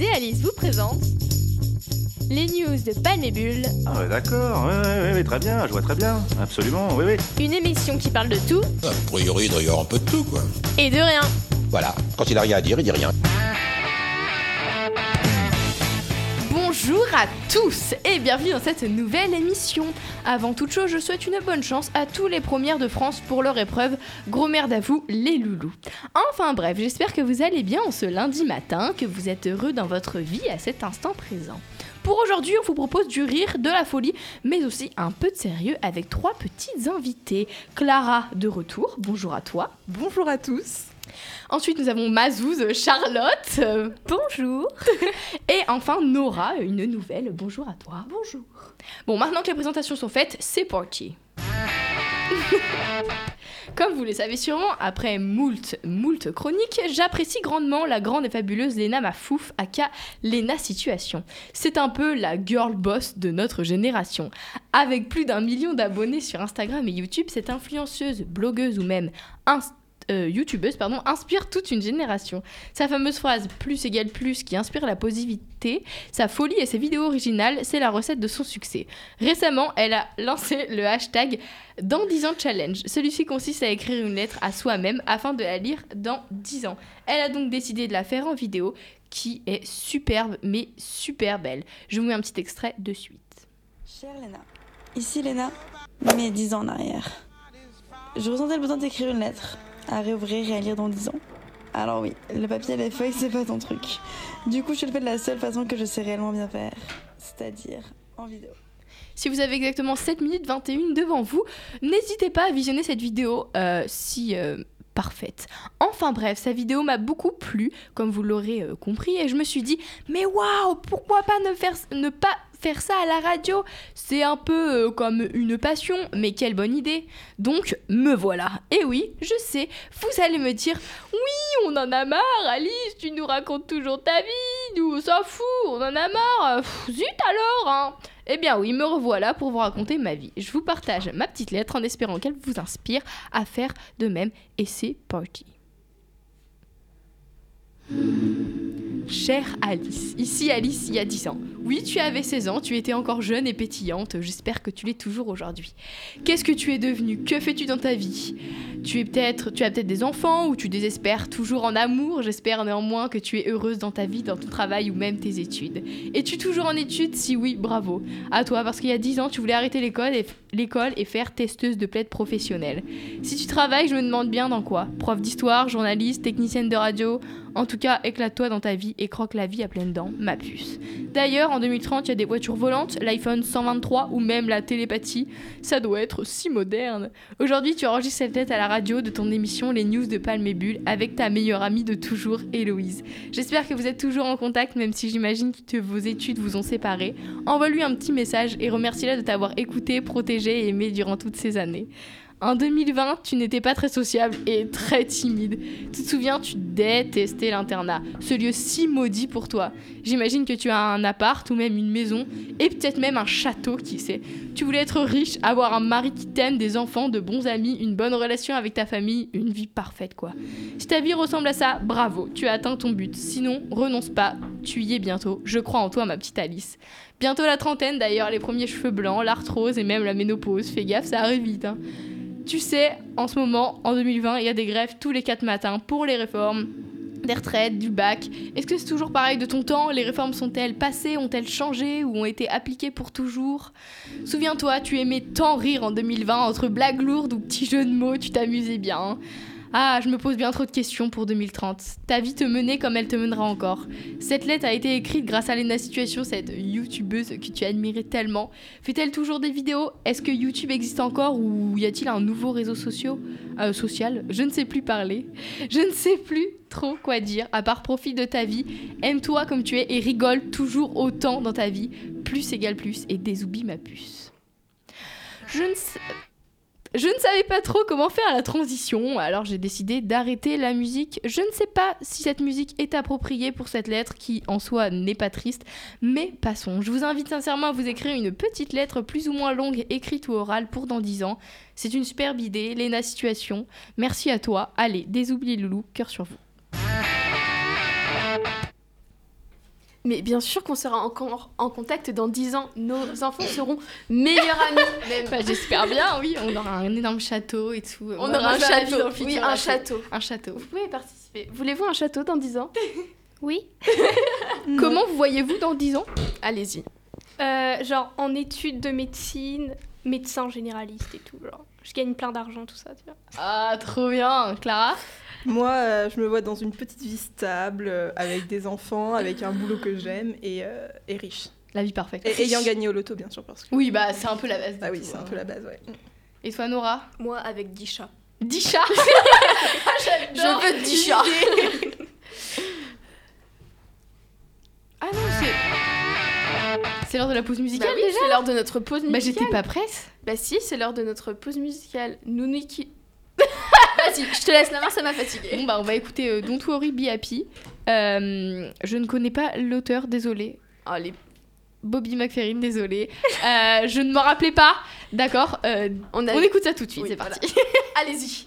Et Alice vous présentent les news de Panébule. Ah ouais, d'accord, ouais, ouais, ouais, très bien, je vois très bien, absolument, oui, oui. Une émission qui parle de tout. A priori, il doit y avoir un peu de tout, quoi. Et de rien. Voilà, quand il a rien à dire, il dit rien. Bonjour à tous et bienvenue dans cette nouvelle émission. Avant toute chose, je souhaite une bonne chance à tous les premières de France pour leur épreuve. Gros merde à vous, les loulous. Enfin bref, j'espère que vous allez bien en ce lundi matin, que vous êtes heureux dans votre vie à cet instant présent. Pour aujourd'hui, on vous propose du rire, de la folie, mais aussi un peu de sérieux avec trois petites invitées. Clara de retour, bonjour à toi. Bonjour à tous. Ensuite, nous avons Mazouz, Charlotte. euh, Bonjour. Et enfin, Nora, une nouvelle. Bonjour à toi. Bonjour. Bon, maintenant que les présentations sont faites, c'est parti. Comme vous le savez sûrement, après moult, moult chroniques, j'apprécie grandement la grande et fabuleuse Lena Mafouf, aka Lena Situation. C'est un peu la girl boss de notre génération. Avec plus d'un million d'abonnés sur Instagram et YouTube, cette influenceuse, blogueuse ou même inst- euh, youtubeuse pardon, inspire toute une génération. Sa fameuse phrase plus égale plus qui inspire la positivité, sa folie et ses vidéos originales, c'est la recette de son succès. Récemment, elle a lancé le hashtag dans 10 ans challenge. Celui-ci consiste à écrire une lettre à soi-même afin de la lire dans 10 ans. Elle a donc décidé de la faire en vidéo qui est superbe mais super belle. Je vous mets un petit extrait de suite. Chère Léna, ici Léna, mais dix ans en arrière. Je ressentais le besoin d'écrire une lettre, à réouvrir et à lire dans dix ans. Alors oui, le papier et les feuilles, c'est pas ton truc. Du coup, je le fais de la seule façon que je sais réellement bien faire, c'est-à-dire en vidéo. Si vous avez exactement 7 minutes 21 devant vous, n'hésitez pas à visionner cette vidéo euh, si euh, parfaite. Enfin bref, sa vidéo m'a beaucoup plu, comme vous l'aurez euh, compris, et je me suis dit, mais waouh, pourquoi pas ne, faire, ne pas faire ça à la radio C'est un peu euh, comme une passion, mais quelle bonne idée Donc, me voilà. Et oui, je sais, vous allez me dire, oui, on en a marre, Alice, tu nous racontes toujours ta vie, nous on s'en fout, on en a marre, zut alors, hein eh bien oui, me revoilà pour vous raconter ma vie. Je vous partage ma petite lettre en espérant qu'elle vous inspire à faire de même et c'est parti. Chère Alice, ici Alice il y a 10 ans. Oui, tu avais 16 ans, tu étais encore jeune et pétillante, j'espère que tu l'es toujours aujourd'hui. Qu'est-ce que tu es devenue? Que fais-tu dans ta vie? Tu es peut-être tu as peut-être des enfants ou tu désespères toujours en amour, j'espère néanmoins que tu es heureuse dans ta vie, dans ton travail ou même tes études. Es-tu toujours en études? Si oui, bravo. À toi parce qu'il y a 10 ans, tu voulais arrêter l'école et l'école et faire testeuse de plaide professionnelle. Si tu travailles, je me demande bien dans quoi Prof d'histoire, journaliste, technicienne de radio En tout cas, éclate-toi dans ta vie et croque la vie à pleines dents, ma puce. D'ailleurs, en 2030, il y a des voitures volantes, l'iPhone 123 ou même la télépathie. Ça doit être si moderne. Aujourd'hui, tu enregistres cette lettre à la radio de ton émission Les News de Palme et Bulle avec ta meilleure amie de toujours, Héloïse. J'espère que vous êtes toujours en contact, même si j'imagine que vos études vous ont séparés. Envoie-lui un petit message et remercie-la de t'avoir écouté, protégé et aimé durant toutes ces années. En 2020, tu n'étais pas très sociable et très timide. Tu te souviens, tu détestais l'internat, ce lieu si maudit pour toi. J'imagine que tu as un appart ou même une maison et peut-être même un château, qui sait. Tu voulais être riche, avoir un mari qui t'aime, des enfants, de bons amis, une bonne relation avec ta famille, une vie parfaite quoi. Si ta vie ressemble à ça, bravo, tu as atteint ton but. Sinon, renonce pas, tu y es bientôt. Je crois en toi, ma petite Alice. Bientôt la trentaine d'ailleurs, les premiers cheveux blancs, l'arthrose et même la ménopause. Fais gaffe, ça arrive vite. hein. Tu sais, en ce moment, en 2020, il y a des grèves tous les 4 matins pour les réformes des retraites, du bac. Est-ce que c'est toujours pareil de ton temps? Les réformes sont-elles passées? Ont-elles changé? Ou ont été appliquées pour toujours? Souviens-toi, tu aimais tant rire en 2020 entre blagues lourdes ou petits jeux de mots, tu t'amusais bien. Ah, je me pose bien trop de questions pour 2030. Ta vie te menait comme elle te mènera encore. Cette lettre a été écrite grâce à Lena Situation, cette youtubeuse que tu admirais tellement. Fait-elle toujours des vidéos? Est-ce que YouTube existe encore ou y a-t-il un nouveau réseau social euh, Social? Je ne sais plus parler. Je ne sais plus trop quoi dire, à part profite de ta vie, aime-toi comme tu es et rigole toujours autant dans ta vie. Plus égale plus et désoublie ma puce. Je ne sais... Je ne savais pas trop comment faire la transition, alors j'ai décidé d'arrêter la musique. Je ne sais pas si cette musique est appropriée pour cette lettre qui en soi n'est pas triste, mais passons. Je vous invite sincèrement à vous écrire une petite lettre plus ou moins longue, écrite ou orale pour dans 10 ans. C'est une superbe idée, Léna Situation. Merci à toi. Allez, désoublie Loulou, cœur sur vous. Mais bien sûr qu'on sera encore en contact dans 10 ans. Nos enfants seront meilleurs amis. même. Bah, J'espère bien, oui. On aura un énorme château et tout. On aura un château. dans le futur, oui, un château. Un château. Vous pouvez participer. Voulez-vous un château dans 10 ans? Oui. Comment vous voyez-vous dans 10 ans? Allez-y. Euh, genre en études de médecine, médecin généraliste et tout. Genre, je gagne plein d'argent, tout ça, tu vois. Ah, trop bien. Clara Moi, euh, je me vois dans une petite vie stable, euh, avec des enfants, avec un boulot que j'aime et, euh, et riche. La vie parfaite. Et ayant gagné au loto, bien sûr, parce que. Oui, bah c'est un peu la base. Ah oui, c'est un hein. peu la base, ouais. Et toi, Nora? Moi, avec 10 chats. 10 chats Je veux 10 chats. Ah non, c'est. C'est l'heure de la pause Bah musicale oui, déjà c'est l'heure de notre pause Bah musicale. j'étais pas prête. Bah si, c'est l'heure de notre pause musicale. Nous nous qui... Vas-y, je te laisse la main, ça m'a fatiguée. Bon bah on va écouter euh, Don't Worry Be Happy. Euh, je ne connais pas l'auteur, désolé. Oh, les... Bobby McFerrin, désolé. Euh, je ne m'en rappelais pas. D'accord. On, a... on écoute ça tout de suite, Oui, c'est parti. Allez-y.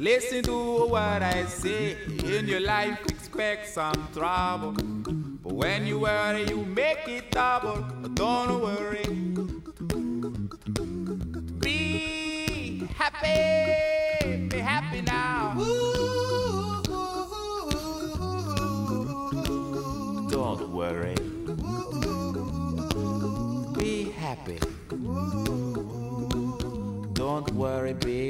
Listen to what I say. In your life, expect some trouble. But when you worry, you make it double. Don't worry. Be happy. Be happy now. Don't worry. Be happy. Don't worry, be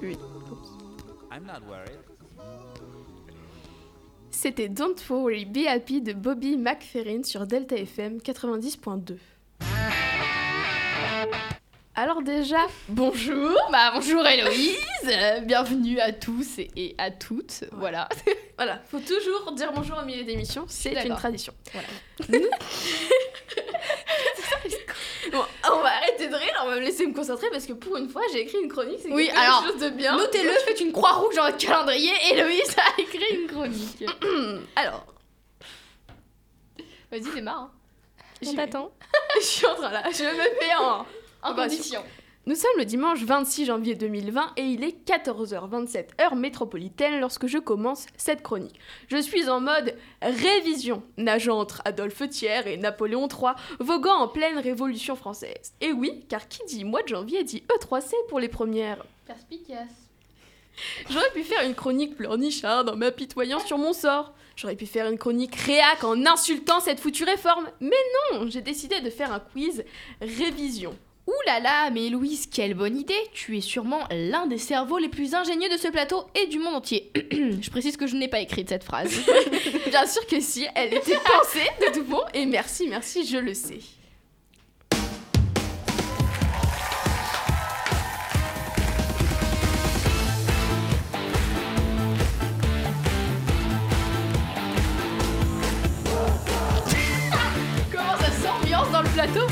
Oui. I'm not worried. C'était Don't Worry Be Happy de Bobby McFerrin sur Delta FM 90.2. Alors déjà, bonjour, bah bonjour Héloïse, euh, bienvenue à tous et, et à toutes, voilà. voilà, faut toujours dire bonjour au milieu d'émission, c'est une tradition. Voilà. Bon, on va arrêter de rire, on va me laisser me concentrer parce que pour une fois j'ai écrit une chronique, c'est Oui, alors, chose de bien. Notez-le, faites une croix rouge dans votre calendrier. Héloïse a écrit une chronique. Alors, Vas-y, démarre. hein. On t'attend. je suis en train là, je me fais en... En bah, condition. Nous sommes le dimanche 26 janvier 2020 et il est 14h27 heure métropolitaine lorsque je commence cette chronique. Je suis en mode révision, nageant entre Adolphe Thiers et Napoléon III, voguant en pleine Révolution française. Et oui, car qui dit mois de janvier dit E3C pour les premières. Perspicace. J'aurais pu faire une chronique pleurnicharde en m'apitoyant sur mon sort. J'aurais pu faire une chronique réac en insultant cette foutue réforme. Mais non, j'ai décidé de faire un quiz révision. Là, mais Louise, quelle bonne idée Tu es sûrement l'un des cerveaux les plus ingénieux de ce plateau et du monde entier. je précise que je n'ai pas écrit cette phrase. Bien sûr que si, elle était pensée de tout bon. Et merci, merci, je le sais. Comment ça s'ambiance dans le plateau,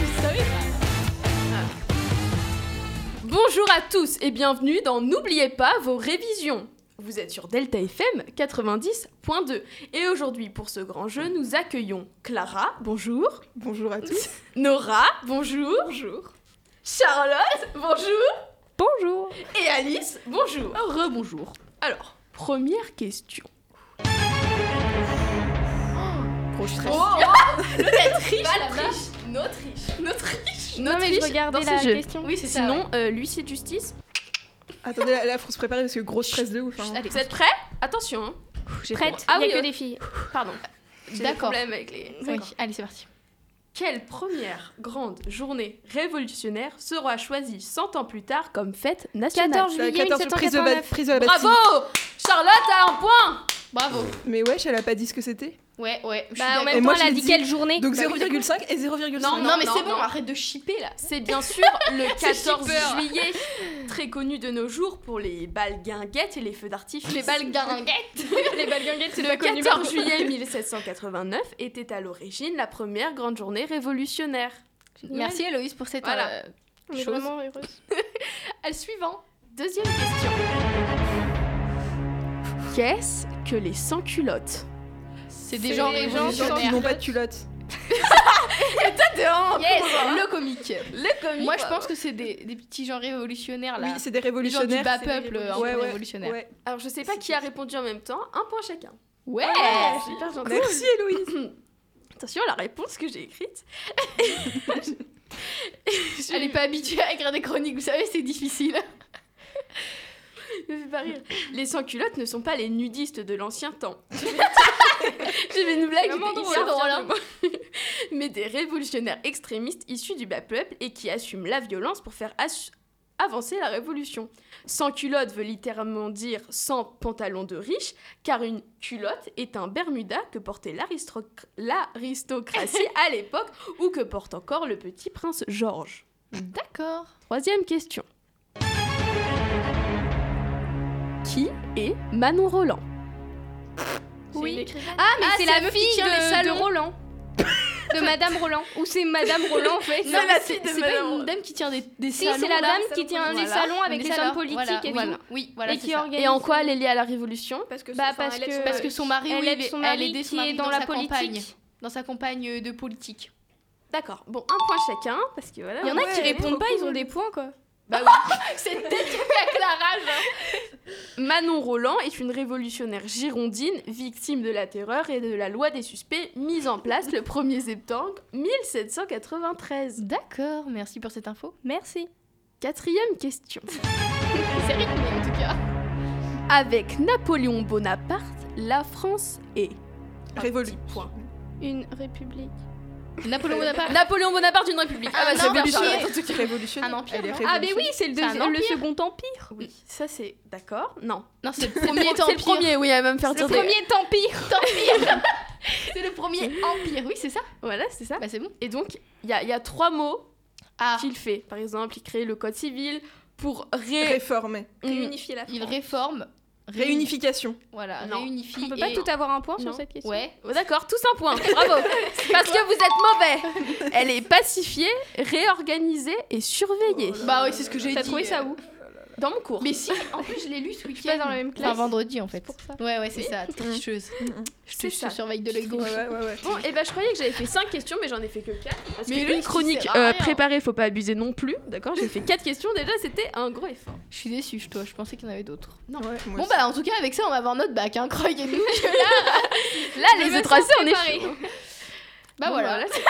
Bonjour à tous et bienvenue dans N'oubliez pas vos révisions. Vous êtes sur Delta FM 90.2 et aujourd'hui pour ce grand jeu nous accueillons Clara, bonjour, Bonjour à tous. Nora, bonjour, bonjour, Charlotte, bonjour, Bonjour. et Alice, bonjour. Rebonjour. Alors, première question. Stress. Triche, la triche, Notre Notre Non, mais je regardais dans la jeu. question. Oui, c'est Sinon, euh, l'huissier de justice. Attendez, là, là, faut se préparer parce que gros stress de ouf. hein. Allez, Vous êtes prêts? Attention. hein. prête. Ah Il y a oui, que euh, des filles. Pardon. D'accord. problèmes avec les. Oui, allez, c'est parti. Quelle première grande journée révolutionnaire sera choisie 100 ans plus tard comme fête nationale? 14 La juillet 14 prise de, ba- 1789. prise de la Bastille. Bravo Charlotte a un point Bravo. Mais wesh, elle a pas dit ce que c'était? Ouais, ouais. je suis Bah, en même temps, elle a dit quelle journée Donc Bah oui, 0,5 et 0,5. Non, Non, mais c'est bon, arrête de chipper là. C'est bien sûr le 14 shipper. juillet, très connu de nos jours pour les balles guinguettes et les feux d'artifice. Les balles guinguettes. Les balles guinguettes, c'est Le pas connu. 14 juillet 1789 était à l'origine la première grande journée révolutionnaire. Merci Héloïse pour cette Voilà. euh, chose. vraiment heureuse. À le suivant. Deuxième question. Qu'est-ce que les sans-culottes? C'est des gens gens qui révolutionnaires. n'ont pas de culotte. Yes, le comique. Le comique. Moi, je pense que c'est des, des petits gens révolutionnaires là. Oui, c'est des des gens du révolutionnaires. bas peuple, un Ouais, peu ouais, révolutionnaire. ouais. Alors, je sais pas qui a répondu en même temps. Un point chacun. Ouais. super gentil. Merci Héloïse. Attention à la réponse que j'ai écrite. Elle est pas habituée à écrire des chroniques, vous savez, c'est difficile. Me fait pas rire. Les sans-culottes ne sont pas les nudistes de l'ancien temps. J'ai fait une blague, Vraiment drôle, hyper hein. Mais des révolutionnaires extrémistes issus du bas peuple et qui assument la violence pour faire avancer la révolution. Sans culotte veut littéralement dire sans pantalon de riche, car une culotte est un bermuda que portait l'aristoc- l'aristocratie à l'époque ou que porte encore le petit prince George. D'accord. Troisième question. Qui est Manon Roland? Oui. Ah, mais Ah, c'est la la meuf qui fille tient de, salons. de Roland. de Madame Roland. Ou c'est Madame Roland en fait. Non, mais c'est pas Madame. une dame qui tient des, des Si, salons. c'est la dame qui tient les salons avec Des les salons, hommes politiques voilà, et. Oui, voilà, et c'est qui ça. organise. Et en quoi elle est liée à la Révolution Parce que, Bah, parce son Parce que son mari, Elle est dans dans la sa politique. campagne. Dans sa campagne de politique. D'accord. Bon, un point chacun, parce que voilà. Il y en a qui répondent pas, ils ont des points quoi. C'est avec la rage. Manon Roland est une révolutionnaire girondine, victime de la terreur et de la loi des suspects mise en place le 1er septembre 1793. D'accord, merci pour cette info. Merci. Quatrième question. C'est rythmé en tout cas. Avec Napoléon Bonaparte, la France est. Révolu. Point. Une république. Napoléon Bonaparte. Napoléon Bonaparte, une république. Ah, bah, c'est cas. Révolutionnaire. Un empire, Elle est non Ah, mais oui, c'est le, C'est un deuxi- le empire. second empire. Oui, ça c'est. D'accord Non. Non, c'est le premier le pro- c'est le empire. premier, oui, elle va me faire Le dire des- premier empire. C'est le premier empire, oui, c'est ça Voilà, c'est ça. Bah c'est bon. Et donc, il y a, il y a trois mots Ah, qu'il fait. Par exemple, il crée le code civil pour ré... Réformer. Réunifier la France. il réforme. Réunification. Voilà, Non. réunifie. On peut pas et- tout avoir un point sur cette question. Ouais. Oh, D'accord, tous un point. Bravo. Parce que vous êtes mauvais. Elle est pacifiée, réorganisée et surveillée. Bah oui, c'est ce que j'ai dit. T'as trouvé ça où? Dans mon cours. Mais si, en plus je l'ai lu ce week-end. pas dans la même Enfin classe. vendredi en fait. pour ça. Ouais, ouais, c'est ça, tricheuse. Je te ça. surveille de l'œil gauche. Ouais, ouais, ouais. Bon, et ben je croyais que j'avais fait 5 questions, mais j'en ai fait que 4. Parce Mais que une chronique euh, préparée, faut pas abuser non plus. D'accord J'ai fait 4 questions déjà, c'était un gros effort. Je suis déçue, je- toi, je pensais qu'il y en avait d'autres. Ouais, moi Bon aussi. bah en tout cas avec ça on va avoir notre bac, hein, croyez-nous. Là, Je les me autres sens assez, on est chaud. Bah Bon, voilà. c'est-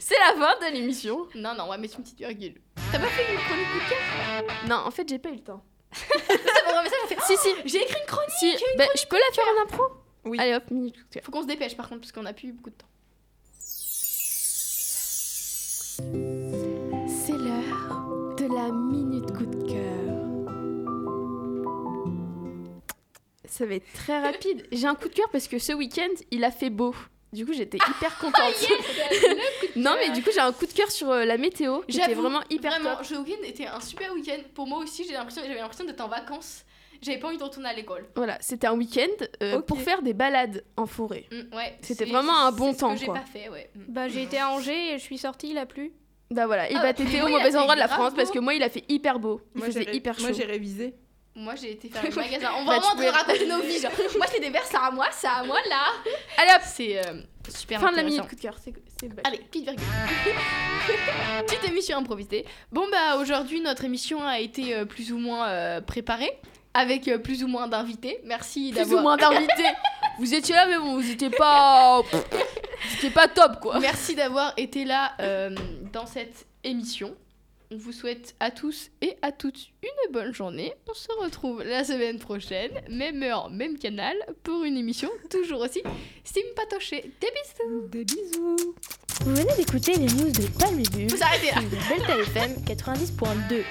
C'est la fin de l'émission. Non, non, on va mettre une petite virgule. T'as pas fait une chronique coup de cœur Non, en fait, j'ai pas eu le temps. Si, si. J'ai écrit une chronique Si, ben, je peux la faire en impro Oui. Allez hop, minute. coup de cœur. Faut qu'on se dépêche par contre parce qu'on a plus beaucoup de temps. C'est l'heure de la minute coup de cœur. Ça va être très rapide. J'ai un coup de cœur parce que ce week-end, il a fait beau. Du coup, j'étais hyper contente. non, mais du coup, j'ai un coup de cœur sur euh, la météo J'avoue, vraiment hyper Vraiment, top. ce week-end était un super week-end. Pour moi aussi, j'ai l'impression, j'avais l'impression d'être en vacances. J'avais pas envie de retourner à l'école. Voilà, c'était un week-end euh, pour faire des balades en forêt. Mm, ouais. C'était vraiment un bon temps, Ce que quoi. j'ai pas fait, ouais. Mm. Bah j'ai été à Angers et je suis sortie, il a plu. Bah voilà, et Ah, bah t'étais au mauvais endroit de la France parce que moi, il a fait hyper beau. Il Moi, faisait hyper chaud. Moi, j'ai révisé. Moi, j'ai été faire le magasin. On Bah, va tu vraiment pouvais- raconter nos vies. Genre. Moi, c'est des verres, ça à moi, ça à moi là. Allez hop, C'est euh, super fin de la minute coup de cœur. C'est c'est. Allez, petite virgule. petite émission improvisée. Bon bah aujourd'hui notre émission a été euh, plus ou moins euh, préparée avec euh, plus ou moins d'invités. Merci plus ou d'avoir moins d'invités. vous étiez là, mais bon, vous étiez pas. vous étiez pas top quoi. Merci d'avoir été là dans cette émission. On vous souhaite à tous et à toutes une bonne journée. On se retrouve la semaine prochaine, même heure, même canal, pour une émission toujours aussi sympatochée. Des bisous Des bisous. Vous venez d'écouter les news de Palme Bulle Vous arrêtez là sur Delta FM 90.2.